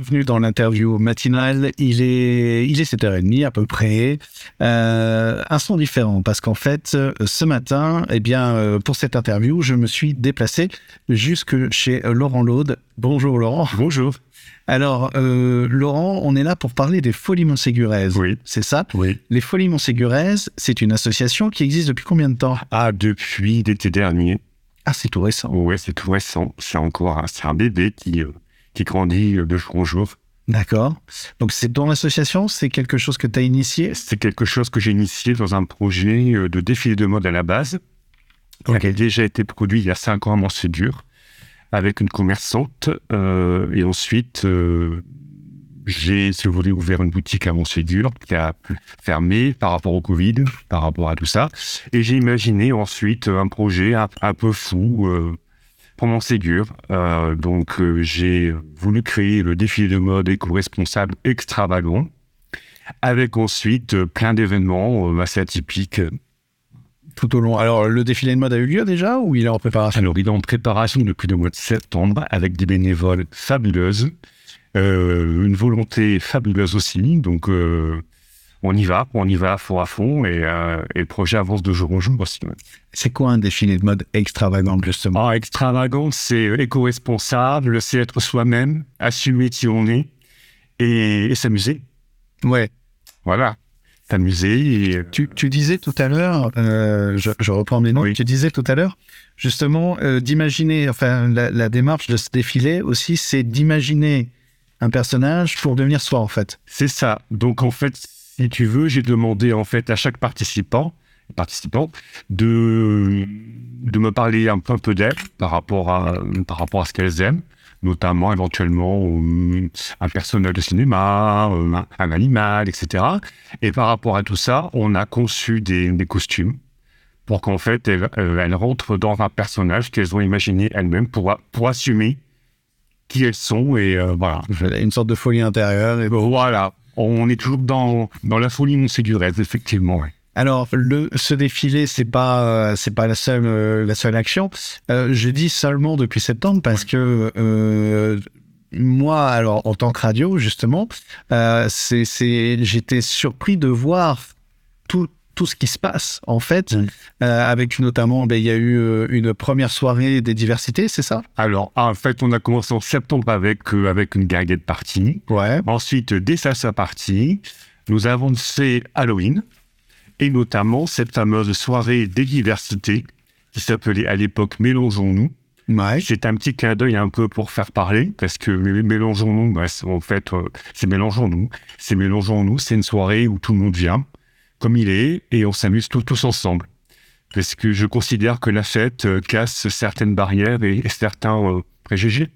bienvenue dans l'interview matinale. Il est, il est 7h30 à peu près. Euh, un son différent parce qu'en fait, ce matin, eh bien, euh, pour cette interview, je me suis déplacé jusque chez Laurent Laude. Bonjour Laurent. Bonjour. Alors, euh, Laurent, on est là pour parler des Folies Montséguraises. Oui. C'est ça? Oui. Les Folies Montséguraises, c'est une association qui existe depuis combien de temps? Ah, depuis l'été dernier. Ah, c'est tout récent. Ouais, c'est tout récent. C'est encore un, c'est un bébé qui, euh, qui grandit euh, de jour en jour. D'accord. Donc, c'est dans l'association, c'est quelque chose que tu as initié? C'est quelque chose que j'ai initié dans un projet euh, de défilé de mode à la base, qui a déjà été produit il y a cinq ans à Montségur, avec une commerçante. euh, et ensuite, euh, j'ai, si vous voulez, ouvert une boutique à Montségur qui a fermé par rapport au Covid, par rapport à tout ça. Et j'ai imaginé ensuite un projet un, un peu fou euh, pour Montségur. Euh, donc, euh, j'ai voulu créer le défilé de mode éco-responsable extravagant, avec ensuite euh, plein d'événements assez atypiques. tout au long. Alors, le défilé de mode a eu lieu déjà ou il est en préparation? Alors, il est en préparation depuis le mois de septembre avec des bénévoles fabuleuses, une volonté fabuleuse aussi. Donc, on y va, on y va à fond à fond et, euh, et le projet avance de jour en jour aussi. C'est quoi un défilé de mode extravagant, justement? Ah, extravagant, c'est éco-responsable, c'est être soi-même, assumer qui on est et, et s'amuser. Ouais. Voilà, s'amuser. Et, Tu, tu disais tout à l'heure, euh, je, je reprends mes Oui. tu disais tout à l'heure, justement, euh, d'imaginer, enfin, la, la démarche de ce défilé aussi, c'est d'imaginer un personnage pour devenir soi, en fait. C'est ça. Donc en fait, si tu veux, j'ai demandé en fait à chaque participant, participant de, de me parler un peu, un peu d'elle par rapport à par rapport à ce qu'elles aiment, notamment éventuellement euh, un personnage de cinéma, euh, un, un animal, etc. Et par rapport à tout ça, on a conçu des, des costumes pour qu'en fait elles, euh, elles rentrent dans un personnage qu'elles ont imaginé elles-mêmes pour, pour assumer qui elles sont et euh, voilà. Une sorte de folie intérieure. Et... Voilà, on est toujours dans, dans la folie montséguraise, effectivement. ouais. Alors, le, ce défilé, c'est pas, euh, c'est pas la seule, euh, la seule action. Euh, je dis seulement depuis septembre parce que moi, alors en tant que radio, justement, c'est, j'étais surpris de voir tout, tout ce qui se passe en fait, euh, avec notamment, ben, il y a eu euh, une première soirée des diversités, c'est ça? Alors, en fait, on a commencé en septembre avec, euh, avec une guinguette partie. Ouais. Ensuite, dès sa partie, nous avons fait Halloween, et notamment cette fameuse soirée des diversités qui s'appelait à l'époque Mélangeons-nous. Ouais. C'est un petit clin d'œil un peu pour faire parler, parce que mé- Mélangeons-nous, bah, en fait, euh, c'est Mélangeons-nous. C'est Mélangeons-nous, c'est une soirée où tout le monde vient, comme il est, et on s'amuse tous, tous ensemble. Parce que je considère que la fête euh, casse certaines barrières et, et certains euh, préjugés,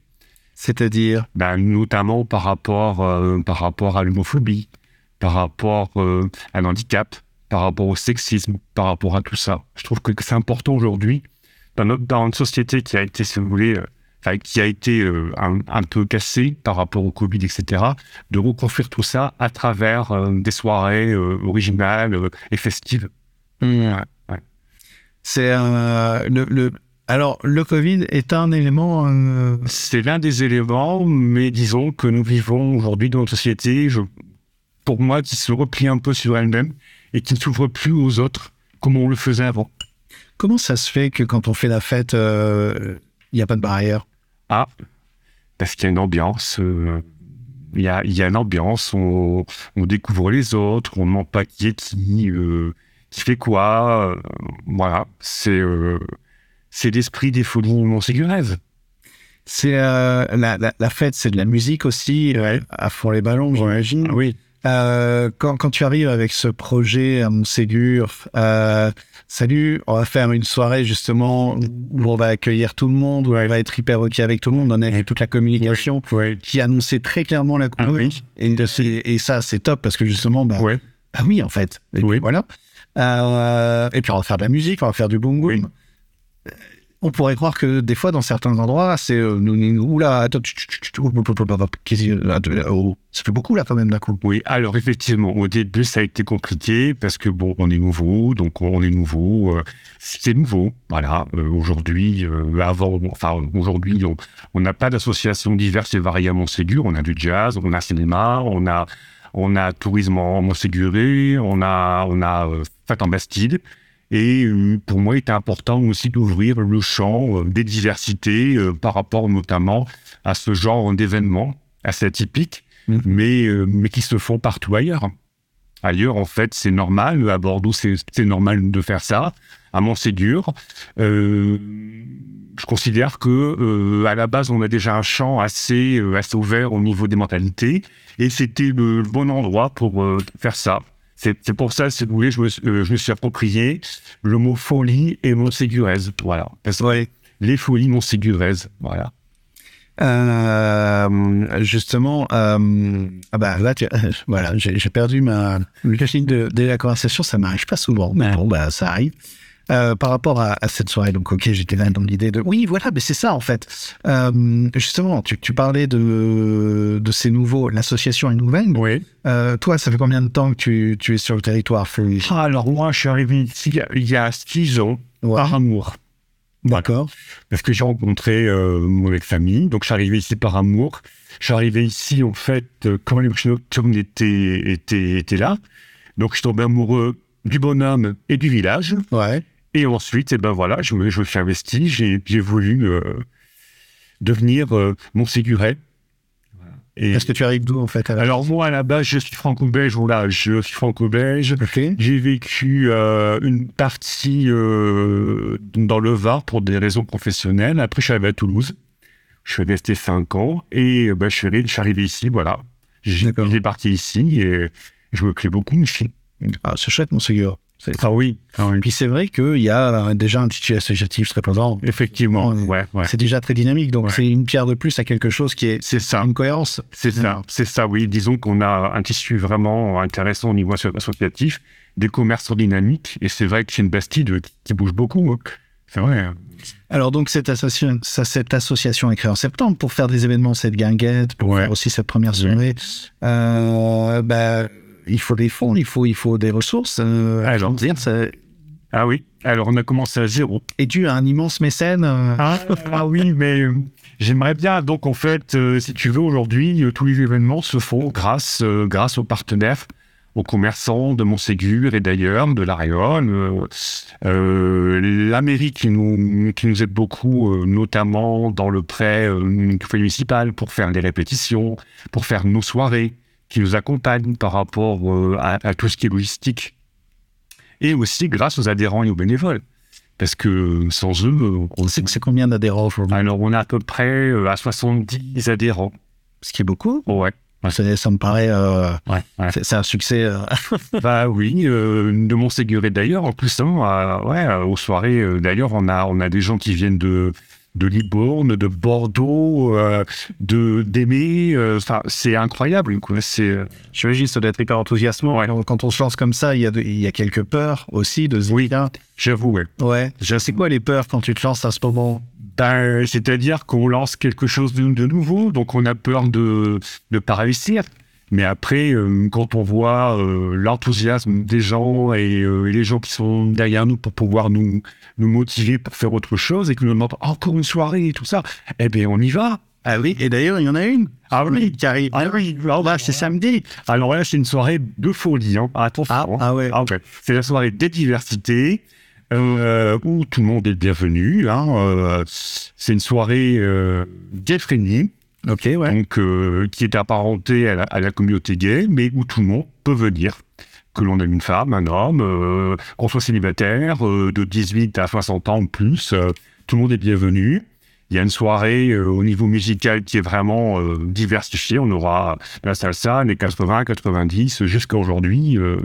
C'est-à-dire, bah, notamment par rapport, euh, par rapport à l'homophobie, par rapport euh, à l'handicap, par rapport au sexisme, par rapport à tout ça. Je trouve que c'est important aujourd'hui, dans, notre, dans une société qui a été, si vous voulez, qui a été euh, un, un peu cassée par rapport au Covid, etc., de reconstruire tout ça à travers euh, des soirées euh, originales euh, et festives. Ouais. c'est euh, le, le. Alors, le Covid est un élément. euh, C'est l'un des éléments, mais disons que nous vivons aujourd'hui dans une société, je, pour moi, qui se replie un peu sur elle-même et qui ne s'ouvre plus aux autres comme on le faisait avant. Comment ça se fait que quand on fait la fête, euh, il n'y a pas de barrière? Ah, parce qu'il y a une ambiance. euh, Il y, a, il y a une ambiance, on, on découvre les autres, on ne ment pas qui est qui, euh, qui fait quoi. euh, voilà, c'est c'est l'esprit des folies montséguraises. C'est la, la, la fête, c'est de la musique aussi, Ouais. à fond les ballons, j'imagine. Oui. Euh, quand, quand tu arrives avec ce projet à Montségur, euh, salut, on va faire une soirée justement où on va accueillir tout le monde, où on va être hyper ok avec tout le monde, on a toute la communication Ouais. qui annonçait très clairement la Ah oui. et, ça, c'est top parce que justement, bah, Ouais. bah oui, en fait. Et puis voilà. Euh, et puis on va faire de la musique, on va faire du boom boom. Oui. On pourrait croire que des fois, dans certains endroits, c'est euh, oula, attends, ça fait beaucoup là quand même d'un coup. Oui, alors effectivement, au début, ça a été compliqué parce que bon, on est nouveau, donc on est nouveau. euh, c'est nouveau, voilà. Euh, aujourd'hui, euh, avant, enfin aujourd'hui, on- n'a pas d'associations diverses et variées à Montségur. On a du jazz, on a cinéma, on a on a tourisme en Montséguré, on a on a fête en Bastide. Et euh, pour moi, il était important aussi d'ouvrir le champ euh, des diversités euh, par rapport notamment à ce genre d'événements assez atypiques, Mhm. mais, mais qui se font partout ailleurs. Ailleurs, en fait, c'est normal. À Bordeaux, c'est c'est normal de faire ça. À Montségur, euh, je considère que euh, à la base, on a déjà un champ assez, euh, assez ouvert au niveau des mentalités, et c'était le bon endroit pour faire ça. C'est pour ça, si vous voulez, je me, suis- euh, je me suis approprié le mot folie et montséguraise. Voilà. Parce que Les folies montséguraises. Voilà. Euh, justement, euh, ah bah là, tu- voilà, j'ai j'ai perdu ma le fil de, de la conversation. Ça m'arrive pas souvent, mais bon, bah ça arrive. Euh, par rapport à, à cette soirée, donc ok, j'étais là dans l'idée de oui, voilà, mais c'est ça en fait. Euh, justement, tu, tu parlais de de ces nouveaux, l'association est nouvelle. Oui. Euh, toi, ça fait combien de temps que tu, tu es sur le territoire Ah, alors moi, je suis arrivé ici il y a- six ans, Ouais. par amour. D'accord. Parce que j'ai rencontré mon ex-famille, donc je suis arrivé ici par amour. Je suis arrivé ici, en fait, quand les marchés nocturnes étaient, étaient, étaient là. Donc je suis tombé amoureux du bonhomme et du village. Ouais. Et ensuite, eh ben voilà, je me, je me suis investi, j'ai j'ai voulu euh, devenir euh, Montséguret. Et Est-ce que tu arrives d'où en fait alors moi, à la base, je suis franco-belge, voilà, je suis franco-belge. J'ai vécu euh, une partie euh, dans le Var pour des raisons professionnelles. Après, je suis arrivé à Toulouse. Je suis resté cinq ans et ben, je, suis arrivé, je suis arrivé ici, voilà. J'ai parti ici et je me plais beaucoup ici. Ah, c'est chouette, mon Ségur. Ah oui, Puis c'est vrai qu'il y a euh, déjà un tissu associatif très présent. effectivement. Ouais. Ouais, ouais. C'est déjà très dynamique, donc Ouais. c'est une pierre de plus à quelque chose qui est C'est ça. une cohérence. C'est ça, c'est ça, oui. Disons qu'on a un tissu vraiment intéressant au niveau asso- associatif, des commerces en dynamique, et c'est vrai que c'est une Bastide qui, bouge beaucoup. hein. C'est vrai. hein. Alors donc cette association, ça, cette association est créée en septembre pour faire des événements, cette guinguette, pour faire aussi cette première soirée. Euh, bah, il faut des fonds, il faut, il faut des ressources. Euh, Alors. dire, Ah oui, alors on a commencé à zéro. est dû à un immense mécène. euh, Ah, ah oui, mais euh, j'aimerais bien. Donc en fait, euh, si tu veux, aujourd'hui, tous les événements se font grâce, grâce aux partenaires, aux commerçants de Montségur et d'ailleurs, de euh, la mairie qui nous, qui nous aide beaucoup, notamment dans le prêt municipal pour faire des répétitions, pour faire nos soirées, qui nous accompagnent par rapport euh, à, à tout ce qui est logistique. Et aussi grâce aux adhérents et aux bénévoles. Parce que sans eux, euh, on C'est c'est combien d'adhérents aujourd'hui? Alors, on a à peu près euh, à 70 adhérents. Ce qui est beaucoup. Ouais. Ça, ça me paraît. euh, Ouais. c'est c'est un succès. euh, bah oui, euh, de Montséguré d'ailleurs. En plus, hein, ouais, aux soirées, d'ailleurs, on a, on a des gens qui viennent de, de Libourne, de Bordeaux, euh, de d'Aimé. euh, c'est incroyable. C'est euh, J'imagine ça doit être hyper enthousiasmant. Quand- Quand on se lance comme ça, il y a, de- il y a quelques peurs aussi de se Oui. j'avoue, ouais. ouais. Je- C'est quoi les peurs quand tu te lances à ce moment? Ben, c'est-à-dire qu'on lance quelque chose de, de nouveau, donc on a peur de ne pas réussir. Mais après, euh, quand on voit euh, l'enthousiasme des gens et, euh, et les gens qui sont derrière nous pour pouvoir nous, nous motiver pour faire autre chose et que nous demandent encore une soirée et tout ça, eh bien, on y va. Ah oui, et d'ailleurs, il y en a une Ah oui, qui arrive. ah oui, là, c'est samedi. Alors là, c'est une soirée de folie. Hein. Attention. Ah, hein. ah ouais. Ah ouais. C'est la soirée des diversités euh, où tout le monde est bienvenu. Hein. Euh, c'est une soirée euh, ouais. donc euh, qui est apparentée à la, à la communauté gay, mais où tout le monde peut venir. Que l'on ait une femme, un homme, euh, qu'on soit célibataire, euh, de 18 à 60 ans ou plus, euh, tout le monde est bienvenu. Il y a une soirée euh, au niveau musical qui est vraiment euh, diversifiée. On aura la salsa, les 80, 90, jusqu'à aujourd'hui. euh,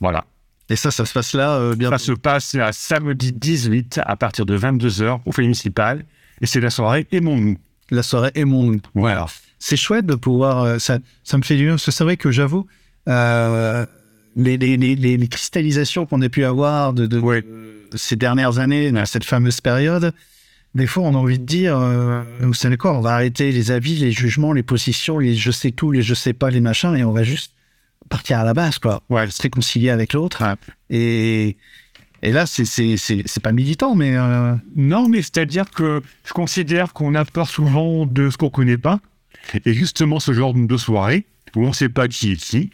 voilà. Et ça, ça se passe là, bien Ça se passe à samedi 18 à partir de 22h au foyer municipal. Et c'est la soirée Aimons-nous. La soirée est mon. Voilà. C'est chouette de pouvoir. euh, ça, ça me fait du bien, parce que c'est vrai que j'avoue, euh, les, les, les, cristallisations qu'on a pu avoir de, de, Ouais. de ces dernières années, dans cette fameuse période, des fois, on a envie de dire, euh, vous savez quoi, on va arrêter les avis, les jugements, les positions, les je sais tout, les je sais pas, les machins, et on va juste partir à la base, quoi. Ouais. Se réconcilier avec l'autre. Et, et là, c'est, pas militant, mais euh, Non, mais c'est-à-dire que je considère qu'on a peur souvent de ce qu'on connaît pas. Et justement, ce genre de soirée, où on ne sait pas qui est qui,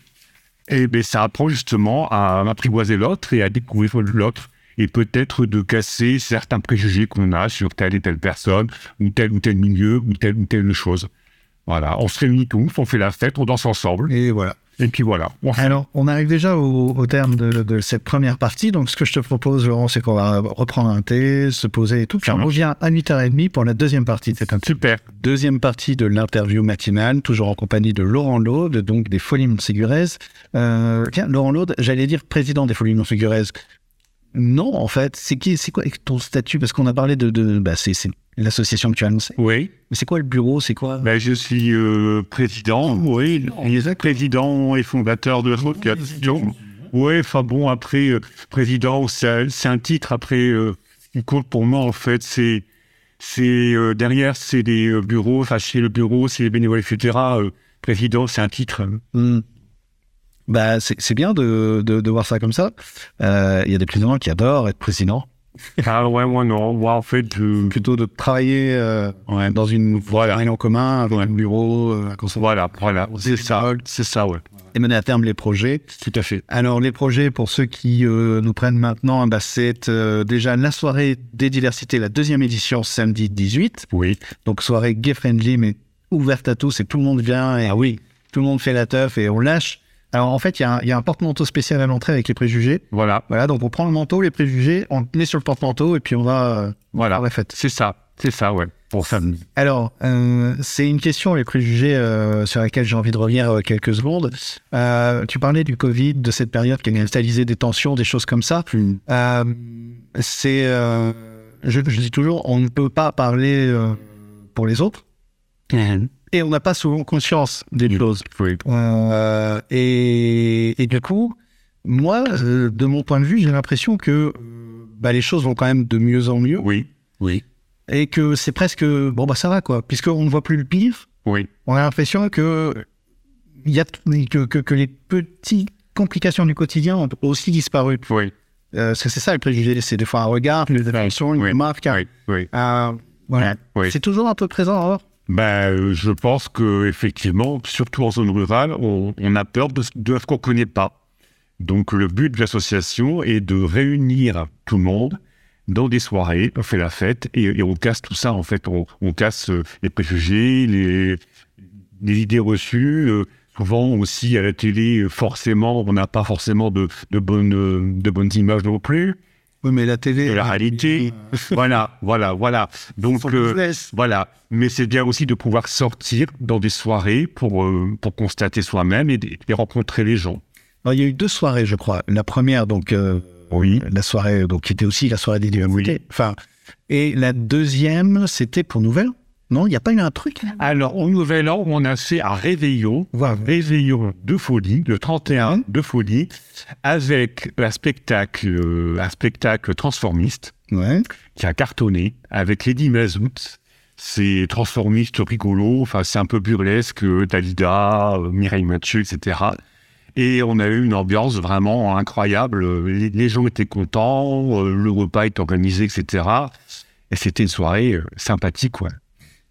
et ben, ça apprend justement à apprivoiser l'autre et à découvrir l'autre. Et peut-être de casser certains préjugés qu'on a sur telle et telle personne, ou tel ou tel milieu, ou telle ou telle chose. Voilà, on se réunit tous, on fait la fête, on danse ensemble, et voilà. Et puis voilà. Alors, on arrive déjà au, au terme de, de cette première partie. Donc, ce que je te propose, Laurent, c'est qu'on va reprendre un thé, se poser et tout. Puis on revient à 8h30 pour la deuxième partie de cette interview. Super. Deuxième partie de l'interview matinale, toujours en compagnie de Laurent Laude, donc des Folies Montségurez. Euh, tiens, Laurent Laude, j'allais dire président des Folies Montségurez. Non, en fait, c'est qui, c'est quoi ton statut? Parce qu'on a parlé de, de bah, c'est, c'est l'association que tu as annoncée. Oui. Mais c'est quoi le bureau C'est quoi? Ben, je suis euh, président, oui, président et fondateur de l'association. Oui, enfin bon, après, euh, président, c'est un titre. Après, euh, ce qui compte pour moi, en fait, c'est c'est euh, derrière, c'est des euh, bureaux, enfin, chez le bureau, c'est les bénévoles, etc. Président, c'est un titre. Bah, c'est, bien de, de, de voir ça comme ça. Il y a des présidents qui adorent être président. Ah ouais, moi non, moi en fait, je- Plutôt de travailler euh, ouais, dans une voilà. en commun, avec un bureau, euh, un voilà, voilà, c'est ça, c'est ça, ouais, et mener à terme les projets. tout à fait. Alors, les projets, pour ceux qui euh, nous prennent maintenant, bah, c'est déjà la soirée des diversités, la deuxième édition, samedi 18. Oui, Donc, soirée gay-friendly, mais ouverte à tous, et tout le monde vient, et ah oui, tout le monde fait la teuf, et on lâche. Alors, en fait, il y, a un- il y a un porte-manteau spécial à l'entrée avec les préjugés. voilà, Voilà, donc on prend le manteau, les préjugés, on met sur le porte-manteau, et puis on va euh, voilà, faire la fête. c'est ça, c'est ça, ouais, pour ça. Alors, euh, c'est une question, les préjugés, euh, sur laquelle j'ai envie de revenir quelques secondes. Tu parlais du Covid, de cette période qui a cristallisé des tensions, des choses comme ça. C'est, je, je dis toujours, on ne peut pas parler pour les autres et on n'a pas souvent conscience des choses. Oui, Euh, et, et du coup, moi, euh, de mon point de vue, j'ai l'impression que euh, bah, les choses vont quand même de mieux en mieux oui, oui, et que c'est presque bon bah ça va quoi, puisqu'on ne voit plus le pire. oui, On a l'impression que il y a que, que, que les petites complications du quotidien ont aussi disparu. oui, Euh, parce que c'est ça le préjugé, c'est des fois un regard, une définition, une Oui. remarque. oui, oui. Euh, voilà. Oui. C'est toujours un peu présent. alors? Ben, je pense que effectivement, surtout en zone rurale, on, a peur de, ce- qu'on connaît pas. Donc, le but de l'association est de réunir tout le monde dans des soirées, on fait la fête et, on casse tout ça. En fait, on, casse euh, les préjugés, les, idées reçues. euh, souvent aussi à la télé, euh, forcément, on n'a pas forcément de, bonnes de bonnes images non plus. Oui, mais la télé. La réalité. voilà, voilà, voilà. Donc, euh, voilà, mais c'est bien aussi de pouvoir sortir dans des soirées pour, euh, pour constater soi-même et, et rencontrer les gens. Alors, il y a eu deux soirées, je crois. La première, donc, euh, Oui. la soirée, donc, qui était aussi la soirée des diversités. Enfin, et la deuxième, c'était pour Nouvelle. Non, il n'y a pas eu un truc là Alors, au Nouvel An, on a fait un réveillon, réveillon de folie, le 31 Hein de folie, avec un spectacle, euh, un spectacle transformiste Ouais. qui a cartonné avec Lady Mazout. C'est transformiste rigolo, enfin c'est un peu burlesque, euh, Dalida, euh, Mireille Mathieu, etc. Et on a eu une ambiance vraiment incroyable. Les, les gens étaient contents, le repas est organisé, etc. Et c'était une soirée sympathique, ouais.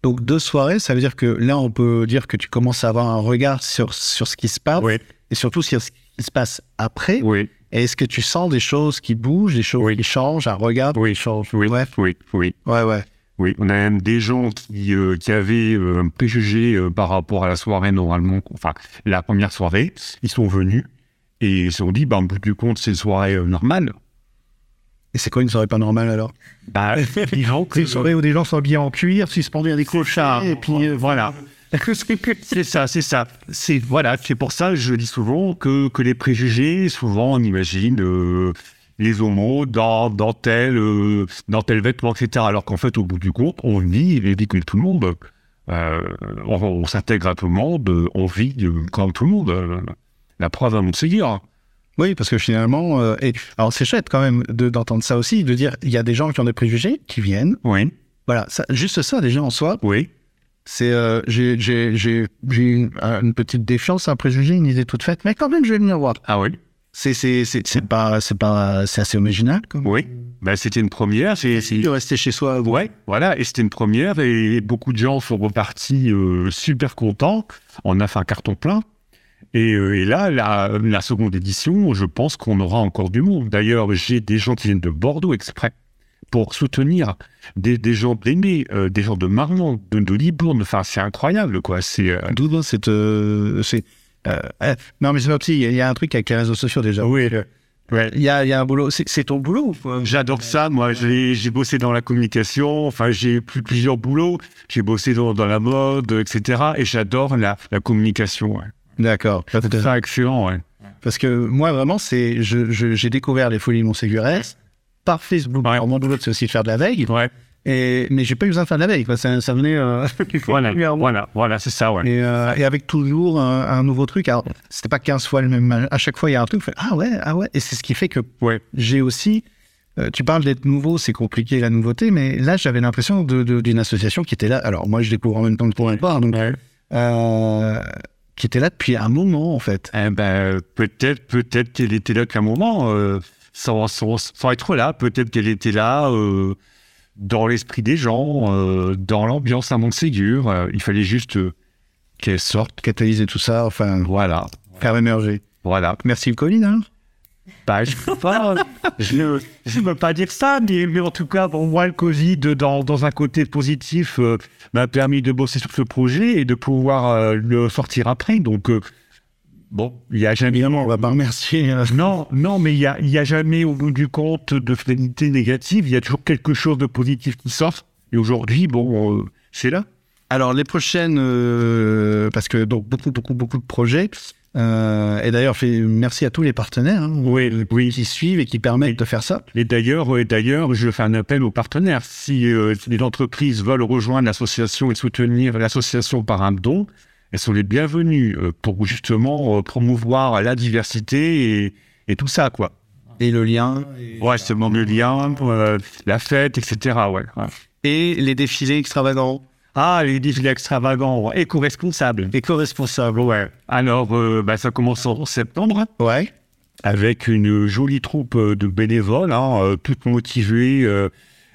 Donc deux soirées, ça veut dire que là, on peut dire que tu commences à avoir un regard sur, sur ce qui se passe Oui, et surtout sur ce qui se passe après. oui, Et Est-ce que tu sens des choses qui bougent, des choses Oui. qui changent, un regard oui, qui change? Oui, Ouais, oui, oui. ouais, ouais. Oui, on a même des gens qui, euh, qui avaient euh, un préjugé euh, par rapport à la soirée normalement, enfin la première soirée, ils sont venus et ils se sont dit, bah, en bout du compte, c'est une soirée normale. Et c'est quoi une soirée pas normale alors Bah, les gens, C'est une soirée où des gens sont habillés en cuir, suspendus à des clochards, et puis euh, voilà. C'est ça, c'est ça. C'est voilà, c'est pour ça que je dis souvent que, que les préjugés, souvent on imagine euh, les homos dans, dans tel euh, dans tel vêtement, etc. Alors qu'en fait, au bout du compte, on vit et vit comme tout le monde. Euh, on on s'intègre à tout le monde, on vit comme tout le monde. La preuve à Montséguir. Oui, parce que finalement, euh, et, alors c'est chouette quand même de- d'entendre ça aussi, de dire il y a des gens qui ont des préjugés, qui viennent, Oui, Voilà, ça, juste ça déjà en soi, Oui. c'est euh, j'ai j'ai une, petite défiance, un préjugé, une idée toute faite, mais quand même je vais venir voir. Ah oui. C'est c'est c'est pas c'est pas c'est assez original comme. Oui. Ben, c'était une première. C'est, c'est- De rester chez soi. vous. Ouais, voilà, et c'était une première, et beaucoup de gens sont repartis euh, super contents. On a fait un carton plein. Et, euh, et là, la, la seconde édition, je pense qu'on aura encore du monde. D'ailleurs, j'ai des gens qui viennent de Bordeaux exprès pour soutenir des, des gens d'Aimé, euh, des gens de Marmont, de, de Libourne. Enfin, c'est incroyable, quoi. C'est, euh, D'où vient cette euh, c'est euh, euh, non mais c'est pas petit. Il y a un truc avec les réseaux sociaux déjà. oui, ouais. Il y a il y a un boulot. C'est ton boulot. J'adore ça, moi. J'ai j'ai bossé dans la communication, enfin, j'ai plus plusieurs boulots. J'ai bossé dans, dans la mode, etc. Et j'adore la, la communication. ouais. D'accord. C'est ça, excellent, ouais. Parce que moi, vraiment, c'est, je, je- j'ai découvert les folies Montségurès par Facebook. Ouais. Alors, mon boulot, c'est aussi de faire de la veille. Ouais. Et, mais j'ai pas eu besoin de faire de la veille. Quoi. Ça, ça venait. euh, Voilà, voilà, voilà, c'est ça, ouais. Et, euh, et avec toujours un, un nouveau truc. Alors, c'était pas 15 fois le même. À chaque fois, il y a un truc. ah ouais, ah ouais. Et c'est ce qui fait que Ouais. j'ai aussi. euh, tu parles d'être nouveau, c'est compliqué la nouveauté, mais là, j'avais l'impression de- de- d'une association qui était là. Alors, moi, je découvre en même temps que pour pas, donc, Ouais. Qui était là depuis un moment, en fait. Eh ben, peut-être, peut-être qu'elle était là qu'un moment, euh, sans, sans, sans être là. Peut-être qu'elle était là euh, dans l'esprit des gens, euh, dans l'ambiance à Montségur. Il fallait juste qu'elle sorte. Catalyser tout ça, enfin, Voilà, faire émerger. voilà. Merci Covid, hein Bah, je peux pas, je ne peux pas dire ça, mais, mais en tout cas, pour moi, le Covid, dans, dans un côté positif, euh, m'a permis de bosser sur ce projet et de pouvoir euh, le sortir après. Donc, euh, bon, il y a jamais. Évidemment, on va pas remercier. Non, non, mais il y a, y a jamais, au bout du compte, de finalité négative. Il y a toujours quelque chose de positif qui sort. Et aujourd'hui, bon, c'est là. Alors, les prochaines, euh, parce que donc beaucoup, beaucoup, beaucoup de projets. Euh, et d'ailleurs, merci à tous les partenaires hein, Oui, oui. qui suivent et qui permettent de faire ça. Et d'ailleurs, et d'ailleurs, je fais un appel aux partenaires. Si euh, les entreprises veulent rejoindre l'association et soutenir l'association par un don, elles sont les bienvenues euh, pour justement euh, promouvoir la diversité et, et tout ça, quoi. Et le lien. Ouais, c'est mon lien, euh, la fête, etc. Ouais. ouais. Et les défilés extravagants. Ah, les défilés extravagants, éco-responsables. Éco-responsables. Ouais. Alors, euh, bah, ça commence en septembre Ouais. avec une jolie troupe euh, de bénévoles, hein, euh, toutes motivées. euh,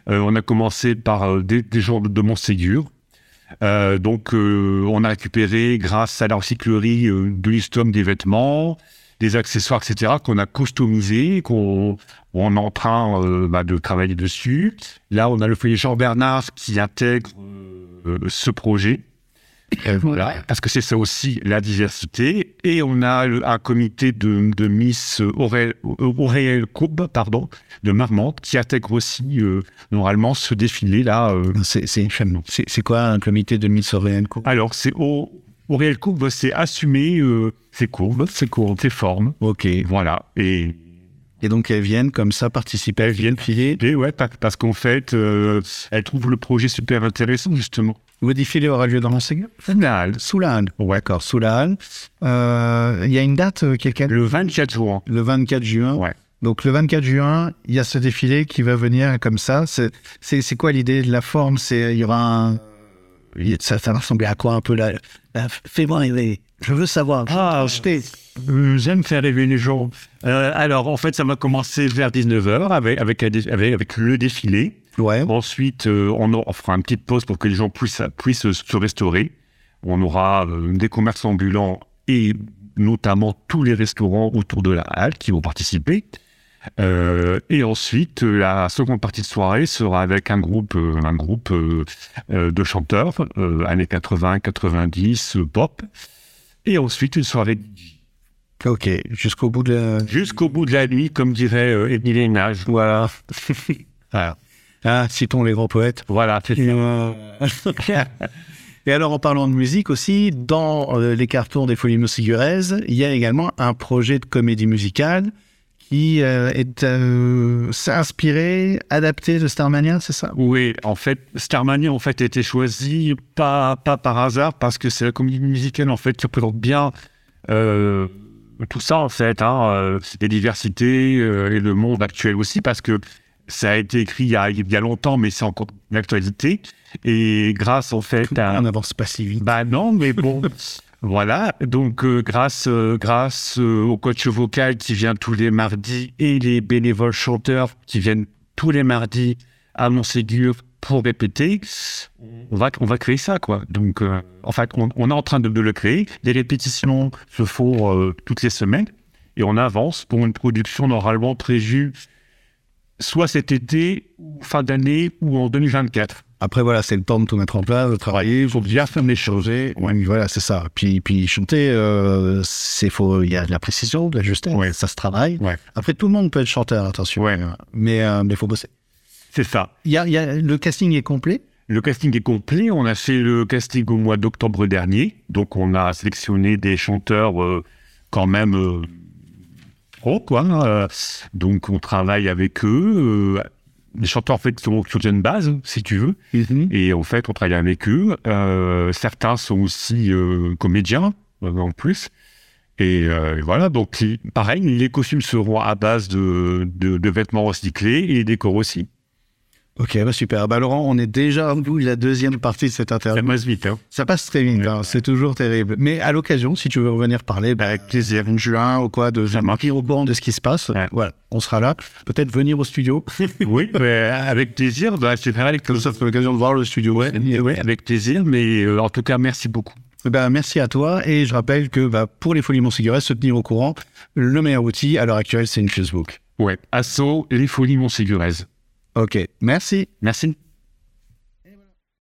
on a commencé par des, des gens de Montségur. Euh, donc, on a récupéré, grâce à la recyclerie de l'istom, des vêtements, des accessoires, etc., qu'on a customisés, qu'on on est en train bah, de travailler dessus. Là, on a le foyer Jean Bernard qui intègre ce projet. Euh, voilà, parce que c'est ça aussi la diversité. Et on a le- un comité de, de Miss Aurélie Aurélie Courbe, pardon, de Marmande, qui intègre aussi euh, normalement ce défilé-là. euh. C'est quoi un comité de Miss Auréenne Alors, c'est au, Aurélie Courbe, c'est assumer euh, ses courbes, ses courbes, ses formes. Ok. Voilà. Et, Et donc, elles viennent comme ça participer. Elles viennent filer. et ouais, pa- parce qu'en fait, euh, elles trouvent le projet super intéressant, justement. Le défilé aura lieu dans l'enseignant Final. Sous la halle. Ouais. D'accord, sous la halle. Euh, Il y a une date, euh, quelqu'un? Le 24 juin. Le 24 juin. Ouais. Donc le 24 juin, il y a ce défilé qui va venir comme ça. C'est quoi l'idée de la forme? C'est il y aura un ça, ça va ressembler à quoi un peu là là, Fais-moi rêver. Je veux savoir. Ah. Euh, J'aime faire rêver les gens. Euh, alors, en fait, ça va commencer vers 19h avec, avec, un dé- avec, avec le défilé. Ouais. Ensuite, euh, on, fera une petite pause pour que les gens puissent, puissent se restaurer. On aura des commerces ambulants et notamment tous les restaurants autour de la halle qui vont participer. Euh, et ensuite, la seconde partie de soirée sera avec un groupe, un groupe de chanteurs, années 80, 90, euh, pop. Et ensuite, une soirée DJ. Ok. Jusqu'au bout de. la- Jusqu'au bout de la nuit, comme dirait euh, Émile Hénage. Voilà. Voilà. Ah, citons les grands poètes. Voilà, c'est Et, euh, Et alors, en parlant de musique aussi, dans euh, les cartons des Folies Moussiguraises, il y a également un projet de comédie musicale qui euh, est euh, s'est inspiré, adapté de Starmania, c'est ça? Oui, en fait, Starmania en fait a été choisi pas, pas par hasard parce que c'est la comédie musicale en fait qui représente bien euh, tout ça en fait, hein, euh, les diversités euh, et le monde actuel aussi parce que Ça a été écrit il y a, il y a longtemps, mais c'est encore une actualité. Et grâce en fait à... On n'avance pas si vite. Bah non, mais bon, voilà. Donc euh, grâce, euh, grâce euh, au coach vocal qui vient tous les mardis et les bénévoles chanteurs qui viennent tous les mardis à Montségur pour répéter, on va, on va créer ça, quoi. Donc, euh, en fait, on, on est en train de, de le créer. Les répétitions se font euh, toutes les semaines et on avance pour une production normalement prévue soit cet été, ou fin d'année, ou en 2024. Après, voilà, c'est le temps de tout mettre en place, de travailler. Il faut bien faire les choses. Ouais, voilà, c'est ça. Puis, puis chanter, euh, c'est. Il y a de la précision, de la justesse. Ouais. Ça se travaille. Ouais. Après, tout le monde peut être chanteur, attention. Mais euh, mais faut bosser. C'est ça. Il y a, il y a, le casting est complet? Le casting est complet. On a fait le casting au mois d'octobre dernier. Donc, on a sélectionné des chanteurs euh, quand même euh, pro, quoi. Euh, donc, on travaille avec eux. Les chanteurs, en fait, sont sur une base, si tu veux. Et en fait, on travaille avec eux. Euh, certains sont aussi euh, comédiens, euh, en plus. Et euh, voilà, donc pareil, les costumes seront à base de, de, de vêtements recyclés et décors aussi. Ok, bah super. Bah Laurent, on est déjà au bout de la deuxième partie de cette Ça interview. passe vite, hein. Ça passe très vite, hein, c'est toujours terrible. Mais à l'occasion, si tu veux revenir parler, bah, avec plaisir, en juin ou quoi, de Ça marquer au courant de ce qui se passe, Ouais. voilà, on sera là. Peut-être venir au studio. Oui, mais avec plaisir. Bah, faire avec Comme ça, c'est l'occasion de voir le studio. Ouais, ouais, avec plaisir. Mais euh, en tout cas, merci beaucoup. Ben, merci à toi. Et je rappelle que pour les Folies Montséguret, se tenir au courant, le meilleur outil à l'heure actuelle, c'est une Facebook. Ouais. Asso, les folies Montséguraises. Ok, merci. Merci.